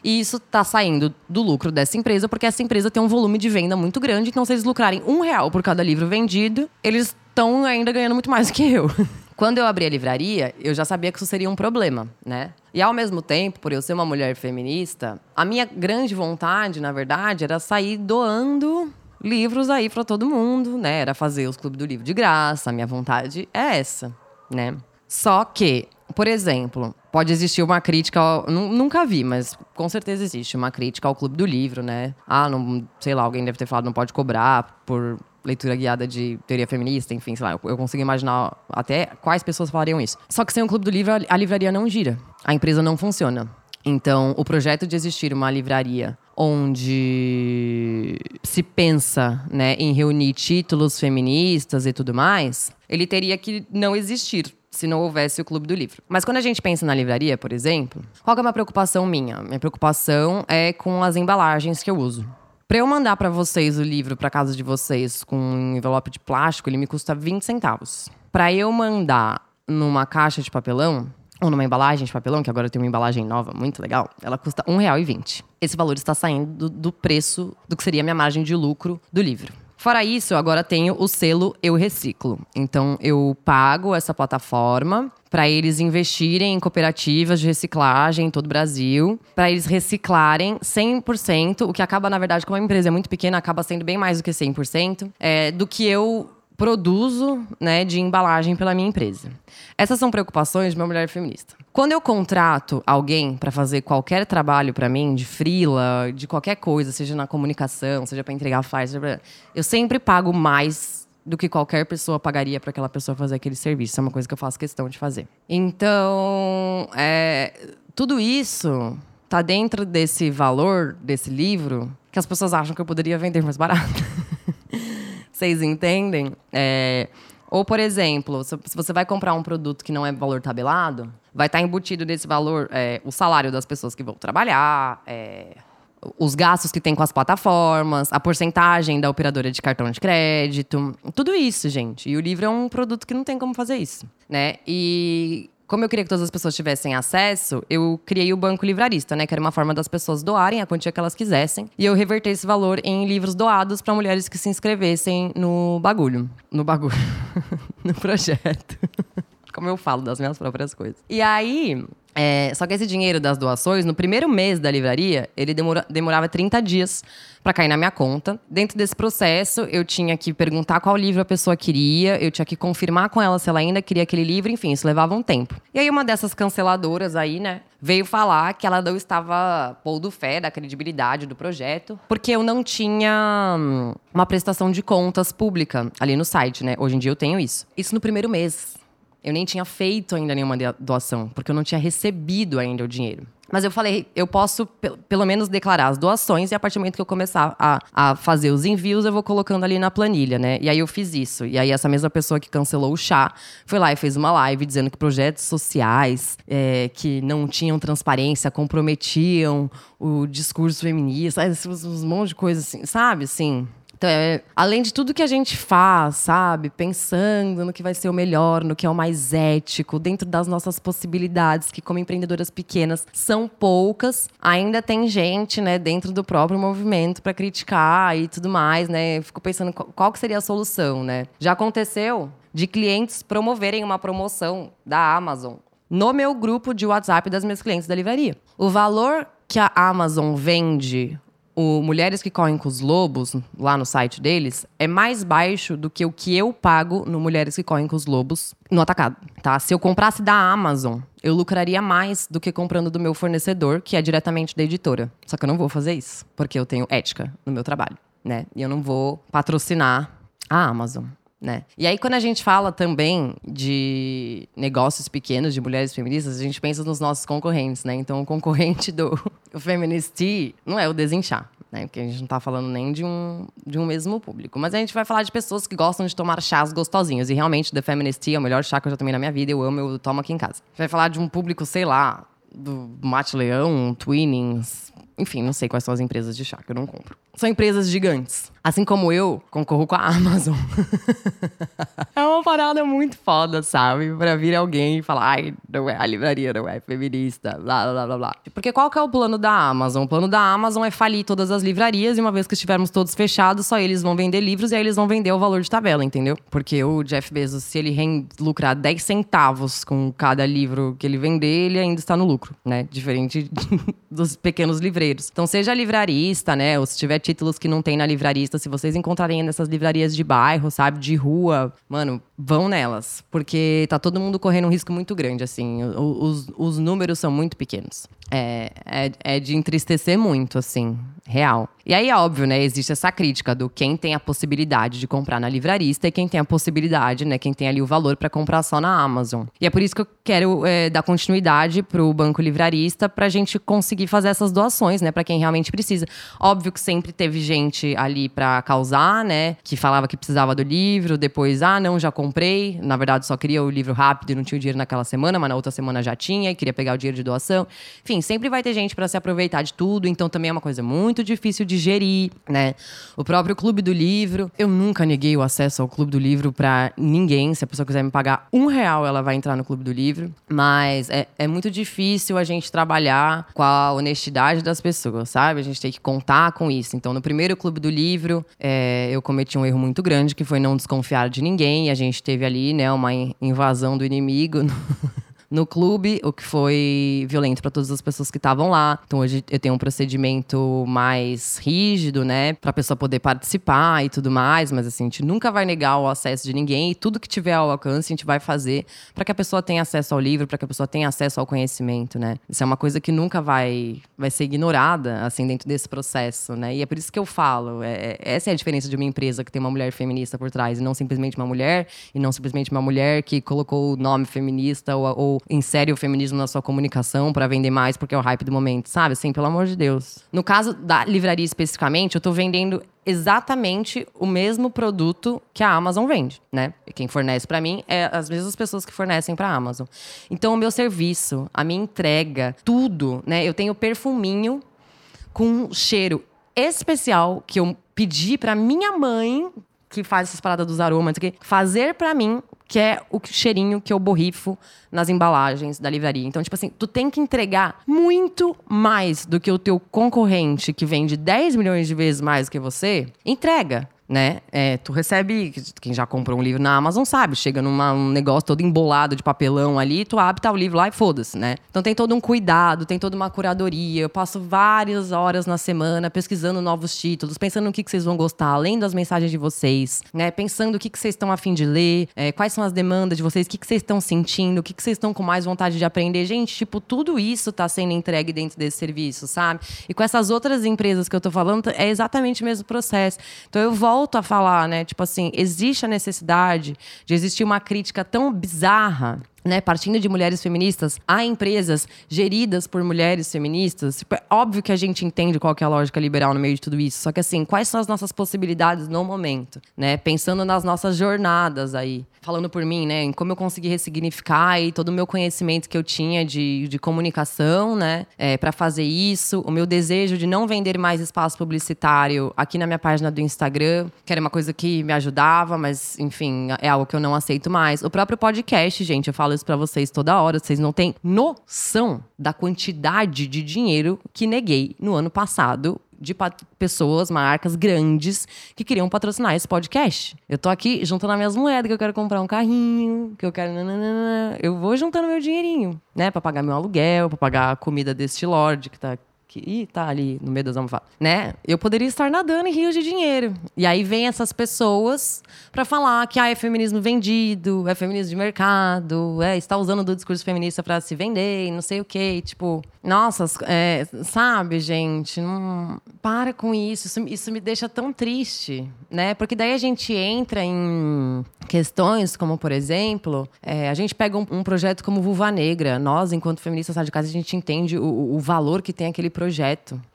E isso está saindo do lucro dessa empresa, porque essa empresa tem um volume de venda muito grande. Então, se eles lucrarem um real por cada livro vendido, eles estão ainda ganhando muito mais do que eu. Quando eu abri a livraria, eu já sabia que isso seria um problema, né? E ao mesmo tempo, por eu ser uma mulher feminista, a minha grande vontade, na verdade, era sair doando livros aí para todo mundo, né? Era fazer os clubes do livro de graça. A minha vontade é essa, né? Só que, por exemplo, pode existir uma crítica, ao, nunca vi, mas com certeza existe uma crítica ao clube do livro, né? Ah, não, sei lá, alguém deve ter falado não pode cobrar por leitura guiada de teoria feminista, enfim, sei lá, eu consigo imaginar até quais pessoas falariam isso. Só que sem o clube do livro, a livraria não gira. A empresa não funciona. Então, o projeto de existir uma livraria onde se pensa né, em reunir títulos feministas e tudo mais, ele teria que não existir se não houvesse o Clube do Livro. Mas quando a gente pensa na livraria, por exemplo, qual é uma preocupação minha? Minha preocupação é com as embalagens que eu uso. Para eu mandar para vocês o livro para casa de vocês com um envelope de plástico, ele me custa 20 centavos. Para eu mandar numa caixa de papelão, ou numa embalagem de papelão, que agora tem uma embalagem nova, muito legal, ela custa R$ 1,20. Esse valor está saindo do, do preço do que seria a minha margem de lucro do livro. Fora isso, agora tenho o selo Eu Reciclo. Então, eu pago essa plataforma para eles investirem em cooperativas de reciclagem em todo o Brasil, para eles reciclarem 100%, o que acaba, na verdade, como a empresa é muito pequena, acaba sendo bem mais do que 100%, é, do que eu produzo né, de embalagem pela minha empresa. Essas são preocupações de uma mulher feminista. Quando eu contrato alguém para fazer qualquer trabalho para mim, de frila, de qualquer coisa, seja na comunicação, seja para entregar flyers, eu sempre pago mais do que qualquer pessoa pagaria para aquela pessoa fazer aquele serviço. É uma coisa que eu faço questão de fazer. Então, é, tudo isso tá dentro desse valor desse livro que as pessoas acham que eu poderia vender mais barato. Vocês entendem? É, ou, por exemplo, se você vai comprar um produto que não é valor tabelado, vai estar embutido nesse valor é, o salário das pessoas que vão trabalhar, é, os gastos que tem com as plataformas, a porcentagem da operadora de cartão de crédito, tudo isso, gente. E o livro é um produto que não tem como fazer isso, né? E como eu queria que todas as pessoas tivessem acesso, eu criei o Banco Livrarista, né? Que era uma forma das pessoas doarem a quantia que elas quisessem. E eu revertei esse valor em livros doados para mulheres que se inscrevessem no bagulho. No bagulho. no projeto. Como eu falo das minhas próprias coisas. E aí, é, só que esse dinheiro das doações, no primeiro mês da livraria, ele demora, demorava 30 dias para cair na minha conta. Dentro desse processo, eu tinha que perguntar qual livro a pessoa queria, eu tinha que confirmar com ela se ela ainda queria aquele livro, enfim, isso levava um tempo. E aí, uma dessas canceladoras aí, né, veio falar que ela não estava pondo fé da credibilidade do projeto, porque eu não tinha hum, uma prestação de contas pública ali no site, né? Hoje em dia eu tenho isso. Isso no primeiro mês. Eu nem tinha feito ainda nenhuma doação, porque eu não tinha recebido ainda o dinheiro. Mas eu falei, eu posso pelo menos declarar as doações e a partir do momento que eu começar a, a fazer os envios, eu vou colocando ali na planilha, né? E aí eu fiz isso. E aí essa mesma pessoa que cancelou o chá foi lá e fez uma live dizendo que projetos sociais é, que não tinham transparência comprometiam o discurso feminista, um monte de coisa assim, sabe? Assim. Então, é, além de tudo que a gente faz, sabe? Pensando no que vai ser o melhor, no que é o mais ético, dentro das nossas possibilidades, que como empreendedoras pequenas são poucas, ainda tem gente, né, dentro do próprio movimento para criticar e tudo mais, né? Fico pensando qual, qual que seria a solução, né? Já aconteceu de clientes promoverem uma promoção da Amazon no meu grupo de WhatsApp das minhas clientes da livraria. O valor que a Amazon vende o Mulheres que Correm com os Lobos, lá no site deles, é mais baixo do que o que eu pago no Mulheres que Correm com os Lobos no atacado, tá? Se eu comprasse da Amazon, eu lucraria mais do que comprando do meu fornecedor, que é diretamente da editora. Só que eu não vou fazer isso, porque eu tenho ética no meu trabalho, né? E eu não vou patrocinar a Amazon né? E aí, quando a gente fala também de negócios pequenos, de mulheres feministas, a gente pensa nos nossos concorrentes, né? Então, o concorrente do Feminist Tea não é o Desinchar, né? Porque a gente não tá falando nem de um, de um mesmo público. Mas a gente vai falar de pessoas que gostam de tomar chás gostosinhos. E realmente, The Feminist Tea é o melhor chá que eu já tomei na minha vida. Eu amo, eu tomo aqui em casa. A gente vai falar de um público, sei lá, do Mate Leão, Twinings, enfim, não sei quais são as empresas de chá que eu não compro. São empresas gigantes. Assim como eu concorro com a Amazon. é uma parada muito foda, sabe? Pra vir alguém e falar, ai, não é a livraria, não é feminista, blá, blá, blá, blá. Porque qual que é o plano da Amazon? O plano da Amazon é falir todas as livrarias e uma vez que estivermos todos fechados, só eles vão vender livros e aí eles vão vender o valor de tabela, entendeu? Porque o Jeff Bezos, se ele lucrar 10 centavos com cada livro que ele vender, ele ainda está no lucro, né? Diferente dos pequenos livreiros. Então, seja livrarista, né? Ou se tiver títulos que não tem na livrarista, se vocês encontrarem nessas livrarias de bairro, sabe, de rua, mano, vão nelas. Porque tá todo mundo correndo um risco muito grande, assim. Os, os números são muito pequenos. É, é, é de entristecer muito, assim real. E aí, óbvio, né, existe essa crítica do quem tem a possibilidade de comprar na livrarista e quem tem a possibilidade, né, quem tem ali o valor para comprar só na Amazon. E é por isso que eu quero é, dar continuidade pro Banco Livrarista pra gente conseguir fazer essas doações, né, para quem realmente precisa. Óbvio que sempre teve gente ali para causar, né, que falava que precisava do livro, depois, ah, não, já comprei. Na verdade, só queria o livro rápido e não tinha o dinheiro naquela semana, mas na outra semana já tinha e queria pegar o dinheiro de doação. Enfim, sempre vai ter gente para se aproveitar de tudo, então também é uma coisa muito difícil de gerir, né? O próprio Clube do Livro, eu nunca neguei o acesso ao Clube do Livro para ninguém. Se a pessoa quiser me pagar um real, ela vai entrar no Clube do Livro. Mas é, é muito difícil a gente trabalhar com a honestidade das pessoas, sabe? A gente tem que contar com isso. Então, no primeiro Clube do Livro, é, eu cometi um erro muito grande, que foi não desconfiar de ninguém. A gente teve ali, né, uma invasão do inimigo. no clube, o que foi violento para todas as pessoas que estavam lá. Então hoje eu tenho um procedimento mais rígido, né, para a pessoa poder participar e tudo mais, mas assim, a gente nunca vai negar o acesso de ninguém e tudo que tiver ao alcance a gente vai fazer para que a pessoa tenha acesso ao livro, para que a pessoa tenha acesso ao conhecimento, né? Isso é uma coisa que nunca vai vai ser ignorada assim dentro desse processo, né? E é por isso que eu falo, é, é essa é a diferença de uma empresa que tem uma mulher feminista por trás e não simplesmente uma mulher e não simplesmente uma mulher que colocou o nome feminista ou, ou insere o feminismo na sua comunicação para vender mais porque é o hype do momento, sabe? Assim, pelo amor de Deus. No caso da livraria especificamente, eu tô vendendo exatamente o mesmo produto que a Amazon vende, né? Quem fornece para mim é as mesmas pessoas que fornecem para a Amazon. Então, o meu serviço, a minha entrega, tudo, né? Eu tenho perfuminho com cheiro especial que eu pedi para minha mãe que faz essas paradas dos aromas, fazer para mim que é o cheirinho que eu borrifo nas embalagens da livraria. Então, tipo assim, tu tem que entregar muito mais do que o teu concorrente que vende 10 milhões de vezes mais que você, entrega né? É, tu recebe, quem já comprou um livro na Amazon sabe, chega num negócio todo embolado de papelão ali, tu abre tá o livro lá e foda-se, né? Então tem todo um cuidado, tem toda uma curadoria. Eu passo várias horas na semana pesquisando novos títulos, pensando no que, que vocês vão gostar, além das mensagens de vocês, né? Pensando o que, que vocês estão afim de ler, é, quais são as demandas de vocês, o que, que vocês estão sentindo, o que, que vocês estão com mais vontade de aprender. Gente, tipo, tudo isso tá sendo entregue dentro desse serviço, sabe? E com essas outras empresas que eu tô falando, é exatamente o mesmo processo. Então eu volto volto a falar, né? Tipo assim, existe a necessidade de existir uma crítica tão bizarra né, partindo de mulheres feministas, há empresas geridas por mulheres feministas. Tipo, é óbvio que a gente entende qual é a lógica liberal no meio de tudo isso. Só que assim, quais são as nossas possibilidades no momento, né? Pensando nas nossas jornadas aí. Falando por mim, né, em como eu consegui ressignificar aí todo o meu conhecimento que eu tinha de, de comunicação, né, é, para fazer isso. O meu desejo de não vender mais espaço publicitário aqui na minha página do Instagram, que era uma coisa que me ajudava, mas enfim, é algo que eu não aceito mais. O próprio podcast, gente, eu falo falo isso para vocês toda hora, vocês não têm noção da quantidade de dinheiro que neguei no ano passado de pessoas, marcas grandes que queriam patrocinar esse podcast. Eu tô aqui juntando as minhas moedas, que eu quero comprar um carrinho, que eu quero. Nananana. Eu vou juntando meu dinheirinho, né? Pra pagar meu aluguel, pra pagar a comida deste Lorde que tá que tá ali no meio das almofadas, né? Eu poderia estar nadando em rios de dinheiro. E aí vem essas pessoas para falar que ah, é feminismo vendido, é feminismo de mercado, é está usando do discurso feminista para se vender, não sei o quê, tipo, nossa, é, sabe, gente, não para com isso. isso, isso me deixa tão triste, né? Porque daí a gente entra em questões como, por exemplo, é, a gente pega um, um, projeto como Vulva Negra. Nós, enquanto feministas radicais, a gente entende o, o valor que tem aquele projeto,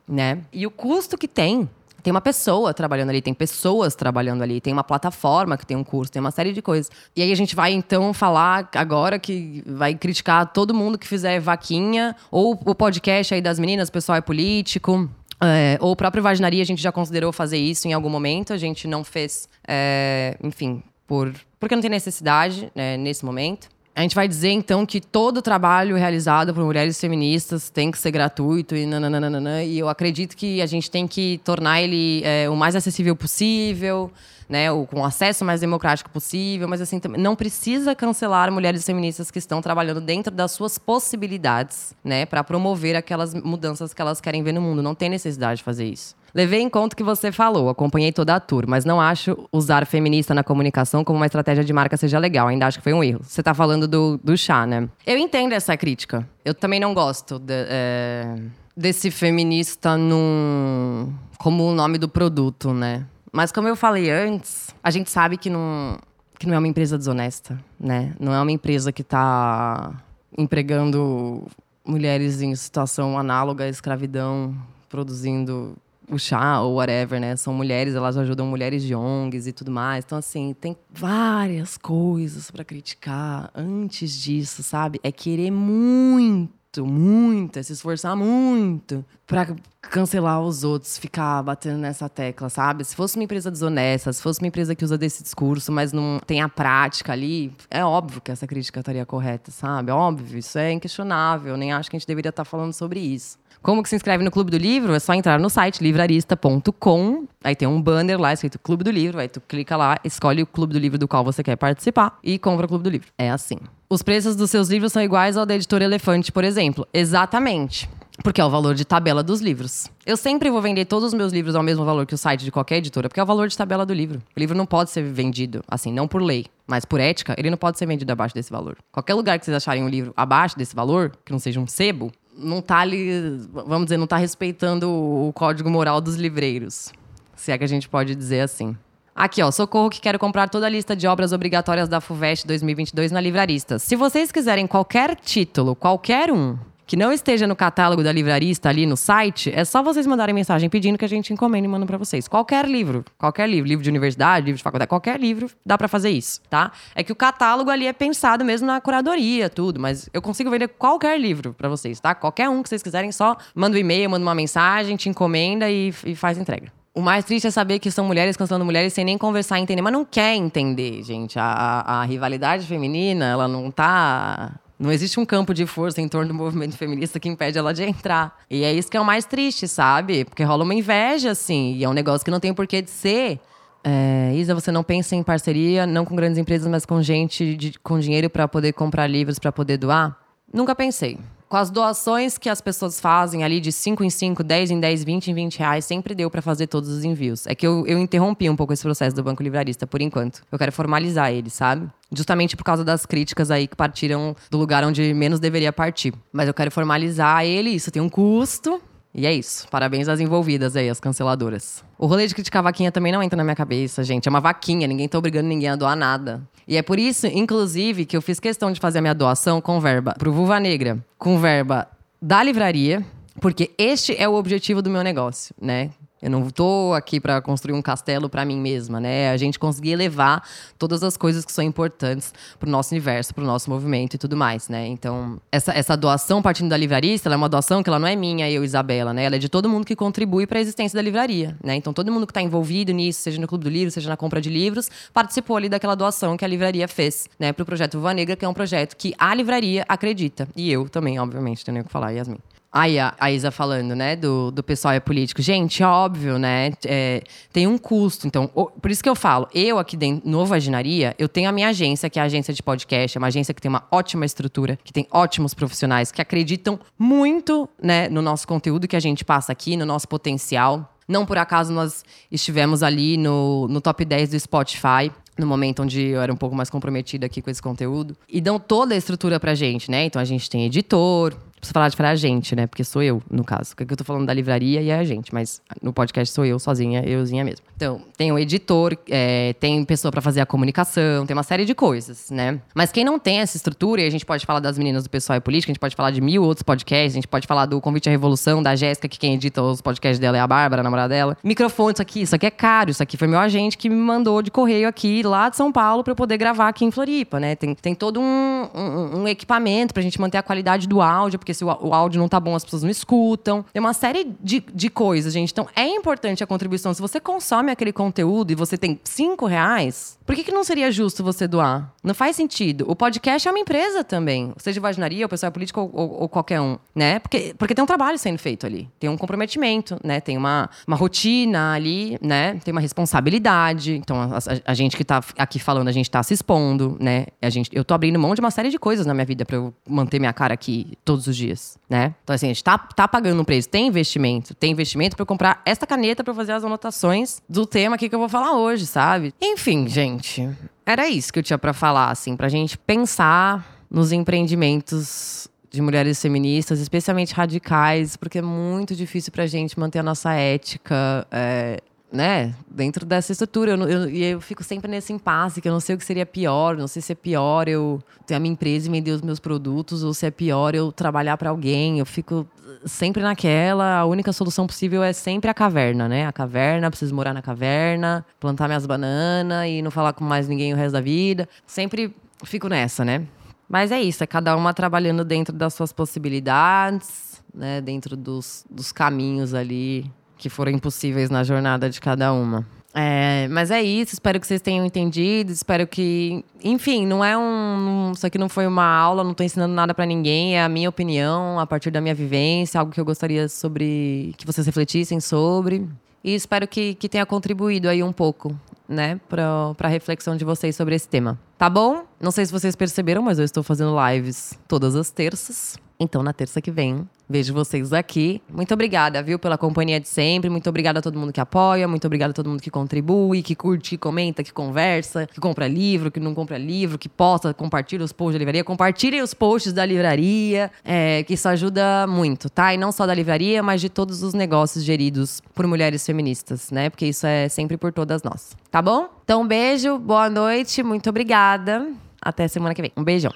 né? E o custo que tem tem uma pessoa trabalhando ali, tem pessoas trabalhando ali, tem uma plataforma que tem um curso, tem uma série de coisas. E aí a gente vai então falar agora que vai criticar todo mundo que fizer vaquinha, ou o podcast aí das meninas, o pessoal é político. É, ou o próprio Vaginaria, a gente já considerou fazer isso em algum momento, a gente não fez, é, enfim, por, porque não tem necessidade né, nesse momento. A gente vai dizer, então, que todo trabalho realizado por mulheres feministas tem que ser gratuito e nananana. E eu acredito que a gente tem que tornar ele é, o mais acessível possível, né, o, com acesso mais democrático possível. Mas, assim, não precisa cancelar mulheres feministas que estão trabalhando dentro das suas possibilidades, né, para promover aquelas mudanças que elas querem ver no mundo. Não tem necessidade de fazer isso. Levei em conta o que você falou, acompanhei toda a tour, mas não acho usar feminista na comunicação como uma estratégia de marca seja legal. Ainda acho que foi um erro. Você tá falando do, do chá, né? Eu entendo essa crítica. Eu também não gosto de, é, desse feminista num, como o nome do produto, né? Mas como eu falei antes, a gente sabe que não, que não é uma empresa desonesta, né? Não é uma empresa que está empregando mulheres em situação análoga à escravidão, produzindo o chá ou whatever, né? São mulheres, elas ajudam mulheres de ONGs e tudo mais. Então, assim, tem várias coisas para criticar antes disso, sabe? É querer muito muito, é se esforçar muito pra cancelar os outros, ficar batendo nessa tecla, sabe? Se fosse uma empresa desonesta, se fosse uma empresa que usa desse discurso, mas não tem a prática ali, é óbvio que essa crítica estaria correta, sabe? Óbvio, isso é inquestionável. Nem acho que a gente deveria estar falando sobre isso. Como que se inscreve no Clube do Livro? É só entrar no site livrarista.com. Aí tem um banner lá escrito Clube do Livro. Aí tu clica lá, escolhe o Clube do Livro do qual você quer participar e compra o Clube do Livro. É assim. Os preços dos seus livros são iguais ao da editora Elefante, por exemplo. Exatamente. Porque é o valor de tabela dos livros. Eu sempre vou vender todos os meus livros ao mesmo valor que o site de qualquer editora, porque é o valor de tabela do livro. O livro não pode ser vendido, assim, não por lei, mas por ética, ele não pode ser vendido abaixo desse valor. Qualquer lugar que vocês acharem um livro abaixo desse valor, que não seja um sebo, não tá ali, vamos dizer, não tá respeitando o código moral dos livreiros. Se é que a gente pode dizer assim. Aqui, ó, socorro que quero comprar toda a lista de obras obrigatórias da FUVEST 2022 na Livrarista. Se vocês quiserem qualquer título, qualquer um, que não esteja no catálogo da livrarista ali no site, é só vocês mandarem mensagem pedindo que a gente encomenda e manda para vocês. Qualquer livro, qualquer livro, livro de universidade, livro de faculdade, qualquer livro, dá para fazer isso, tá? É que o catálogo ali é pensado mesmo na curadoria, tudo, mas eu consigo vender qualquer livro para vocês, tá? Qualquer um que vocês quiserem, só manda um e-mail, manda uma mensagem, te encomenda e, e faz entrega. O mais triste é saber que são mulheres cancelando mulheres sem nem conversar e entender, mas não quer entender, gente. A, a, a rivalidade feminina, ela não tá não existe um campo de força em torno do movimento feminista que impede ela de entrar. E é isso que é o mais triste, sabe? Porque rola uma inveja, assim, e é um negócio que não tem porquê de ser. É, Isa, você não pensa em parceria, não com grandes empresas, mas com gente de, com dinheiro para poder comprar livros, para poder doar? Nunca pensei com as doações que as pessoas fazem ali de 5 em 5, 10 em 10, 20 em 20 reais, sempre deu para fazer todos os envios. É que eu, eu interrompi um pouco esse processo do Banco Livrarista, por enquanto. Eu quero formalizar ele, sabe? Justamente por causa das críticas aí que partiram do lugar onde menos deveria partir. Mas eu quero formalizar ele, isso tem um custo, e é isso. Parabéns às envolvidas aí, as canceladoras. O rolê de criticar vaquinha também não entra na minha cabeça, gente. É uma vaquinha, ninguém tá obrigando ninguém a doar nada. E é por isso, inclusive, que eu fiz questão de fazer a minha doação com verba pro Vulva Negra, com verba da livraria, porque este é o objetivo do meu negócio, né? Eu não estou aqui para construir um castelo para mim mesma, né? A gente conseguir levar todas as coisas que são importantes para o nosso universo, para o nosso movimento e tudo mais, né? Então, essa, essa doação partindo da livrarista, ela é uma doação que ela não é minha, eu, Isabela, né? Ela é de todo mundo que contribui para a existência da livraria, né? Então, todo mundo que está envolvido nisso, seja no Clube do Livro, seja na compra de livros, participou ali daquela doação que a livraria fez, né? Para o projeto Viva Negra, que é um projeto que a livraria acredita. E eu também, obviamente, tenho o que falar, Yasmin. Aí a, a Isa falando, né, do, do pessoal é político. Gente, óbvio, né? É, tem um custo. Então, o, por isso que eu falo, eu aqui dentro, no Vaginaria, eu tenho a minha agência, que é a agência de podcast, é uma agência que tem uma ótima estrutura, que tem ótimos profissionais, que acreditam muito, né, no nosso conteúdo que a gente passa aqui, no nosso potencial. Não por acaso nós estivemos ali no, no top 10 do Spotify no momento onde eu era um pouco mais comprometida aqui com esse conteúdo. E dão toda a estrutura pra gente, né? Então a gente tem editor, Preciso falar de para a gente, né? Porque sou eu, no caso. Porque eu tô falando da livraria e é a gente, mas no podcast sou eu sozinha, euzinha mesmo. Então, tem o editor, é, tem pessoa para fazer a comunicação, tem uma série de coisas, né? Mas quem não tem essa estrutura, e a gente pode falar das meninas do pessoal e política, a gente pode falar de mil outros podcasts, a gente pode falar do Convite à Revolução, da Jéssica, que quem edita os podcasts dela é a Bárbara, a namorada dela. Microfone, isso aqui, isso aqui é caro, isso aqui foi meu agente que me mandou de correio aqui, lá de São Paulo, para eu poder gravar aqui em Floripa, né? Tem, tem todo um, um, um equipamento pra gente manter a qualidade do áudio, porque se o, áudio não tá bom, as pessoas não escutam. Tem uma série de, de coisas, gente. Então é importante a contribuição. Se você consome aquele conteúdo e você tem cinco reais, por que, que não seria justo você doar? Não faz sentido. O podcast é uma empresa também. Seja vaginaria, o pessoal é político ou, ou, ou, qualquer um, né? Porque, porque tem um trabalho sendo feito ali. Tem um comprometimento, né? Tem uma, uma rotina ali, né? Tem uma responsabilidade. Então, a, a, a gente que tá aqui falando, a gente tá se expondo, né? A gente, eu tô abrindo mão de uma série de coisas na minha vida para eu manter minha cara aqui todos os dias, né? Então, assim, a gente tá, tá pagando um preço. Tem investimento. Tem investimento para comprar esta caneta para fazer as anotações do tema aqui que eu vou falar hoje, sabe? Enfim, gente era isso que eu tinha para falar, assim, pra gente pensar nos empreendimentos de mulheres feministas, especialmente radicais, porque é muito difícil pra gente manter a nossa ética, é, né, dentro dessa estrutura. E eu, eu, fico sempre nesse impasse, que eu não sei o que seria pior, não sei se é pior eu ter a minha empresa e vender os meus produtos, ou se é pior eu trabalhar para alguém. Eu fico sempre naquela, a única solução possível é sempre a caverna, né? A caverna, preciso morar na caverna, plantar minhas bananas e não falar com mais ninguém o resto da vida. Sempre fico nessa, né? Mas é isso, é cada uma trabalhando dentro das suas possibilidades, né? Dentro dos, dos caminhos ali que foram impossíveis na jornada de cada uma. É, mas é isso, espero que vocês tenham entendido, espero que. Enfim, não é um. Isso aqui não foi uma aula, não tô ensinando nada para ninguém, é a minha opinião, a partir da minha vivência, algo que eu gostaria sobre. que vocês refletissem sobre. E espero que, que tenha contribuído aí um pouco, né, pra, pra reflexão de vocês sobre esse tema. Tá bom? Não sei se vocês perceberam, mas eu estou fazendo lives todas as terças. Então, na terça que vem, vejo vocês aqui. Muito obrigada, viu, pela companhia de sempre. Muito obrigada a todo mundo que apoia. Muito obrigada a todo mundo que contribui, que curte, que comenta, que conversa, que compra livro, que não compra livro, que posta, compartilha os posts da livraria. Compartilhem os posts da livraria, é, que isso ajuda muito, tá? E não só da livraria, mas de todos os negócios geridos por mulheres feministas, né? Porque isso é sempre por todas nós. Tá bom? Então, um beijo, boa noite, muito obrigada. Até semana que vem. Um beijão.